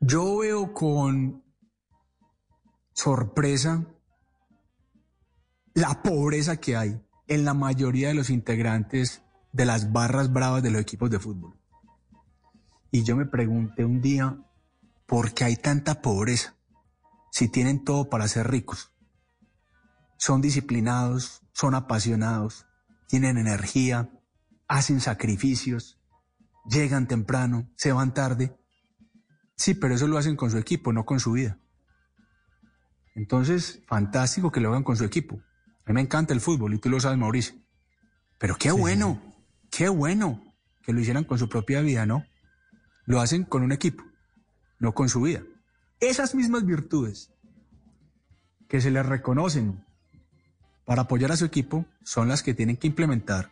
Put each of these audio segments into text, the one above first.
Yo veo con sorpresa la pobreza que hay en la mayoría de los integrantes de las barras bravas de los equipos de fútbol. Y yo me pregunté un día, ¿por qué hay tanta pobreza? Si tienen todo para ser ricos. Son disciplinados, son apasionados, tienen energía, hacen sacrificios, llegan temprano, se van tarde. Sí, pero eso lo hacen con su equipo, no con su vida. Entonces, fantástico que lo hagan con su equipo. A mí me encanta el fútbol y tú lo sabes, Mauricio. Pero qué bueno, qué bueno que lo hicieran con su propia vida, ¿no? Lo hacen con un equipo, no con su vida. Esas mismas virtudes que se les reconocen para apoyar a su equipo son las que tienen que implementar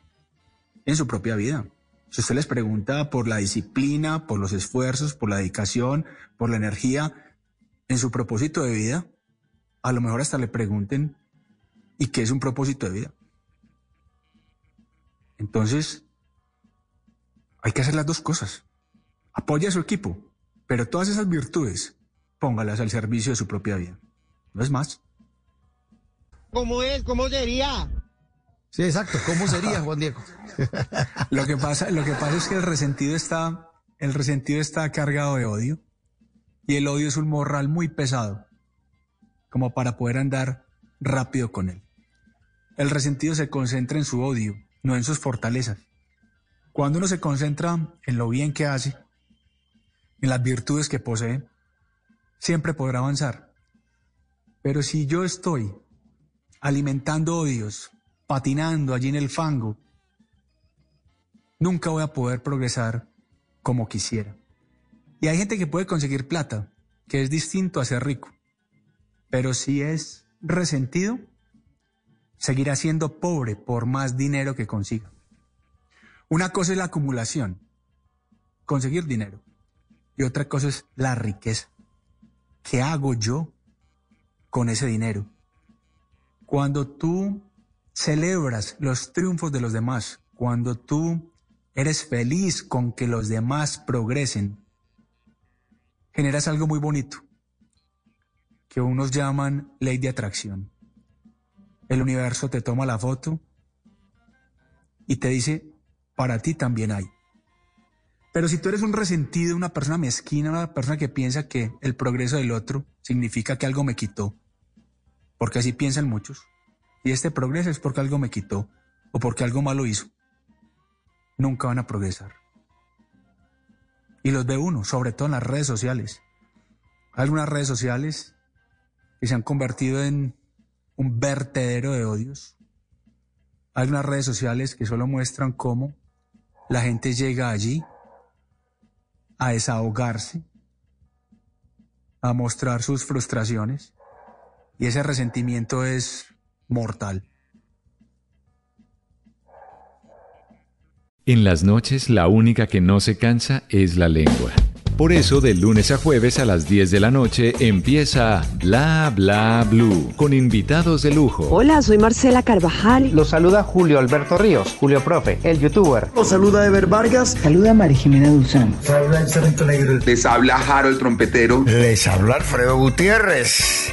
en su propia vida. Si usted les pregunta por la disciplina, por los esfuerzos, por la dedicación, por la energía en su propósito de vida, a lo mejor hasta le pregunten y qué es un propósito de vida. Entonces, hay que hacer las dos cosas. Apoya a su equipo, pero todas esas virtudes póngalas al servicio de su propia vida. No es más. ¿Cómo es? ¿Cómo sería? Sí, exacto. ¿Cómo sería, Juan Diego? lo que pasa, lo que pasa es que el resentido está, el resentido está cargado de odio. Y el odio es un morral muy pesado, como para poder andar rápido con él. El resentido se concentra en su odio, no en sus fortalezas. Cuando uno se concentra en lo bien que hace, en las virtudes que posee, siempre podrá avanzar. Pero si yo estoy alimentando odios, patinando allí en el fango, nunca voy a poder progresar como quisiera. Y hay gente que puede conseguir plata, que es distinto a ser rico. Pero si es resentido, seguirá siendo pobre por más dinero que consiga. Una cosa es la acumulación, conseguir dinero, y otra cosa es la riqueza. ¿Qué hago yo con ese dinero? Cuando tú celebras los triunfos de los demás, cuando tú eres feliz con que los demás progresen, generas algo muy bonito, que unos llaman ley de atracción. El universo te toma la foto y te dice, para ti también hay. Pero si tú eres un resentido, una persona mezquina, una persona que piensa que el progreso del otro significa que algo me quitó, porque así piensan muchos, y este progreso es porque algo me quitó o porque algo malo hizo, nunca van a progresar. Y los ve uno, sobre todo en las redes sociales. Algunas redes sociales que se han convertido en un vertedero de odios. Hay unas redes sociales que solo muestran cómo la gente llega allí a desahogarse, a mostrar sus frustraciones y ese resentimiento es mortal. En las noches la única que no se cansa es la lengua. Por eso, de lunes a jueves a las 10 de la noche empieza Bla Bla Blue con invitados de lujo. Hola, soy Marcela Carvajal. Los saluda Julio Alberto Ríos, Julio Profe, el youtuber. Los saluda Ever Vargas. Saluda María Jimena Duzán. Habla el Sargento Negro. Les habla Jaro el trompetero. Les habla Alfredo Gutiérrez.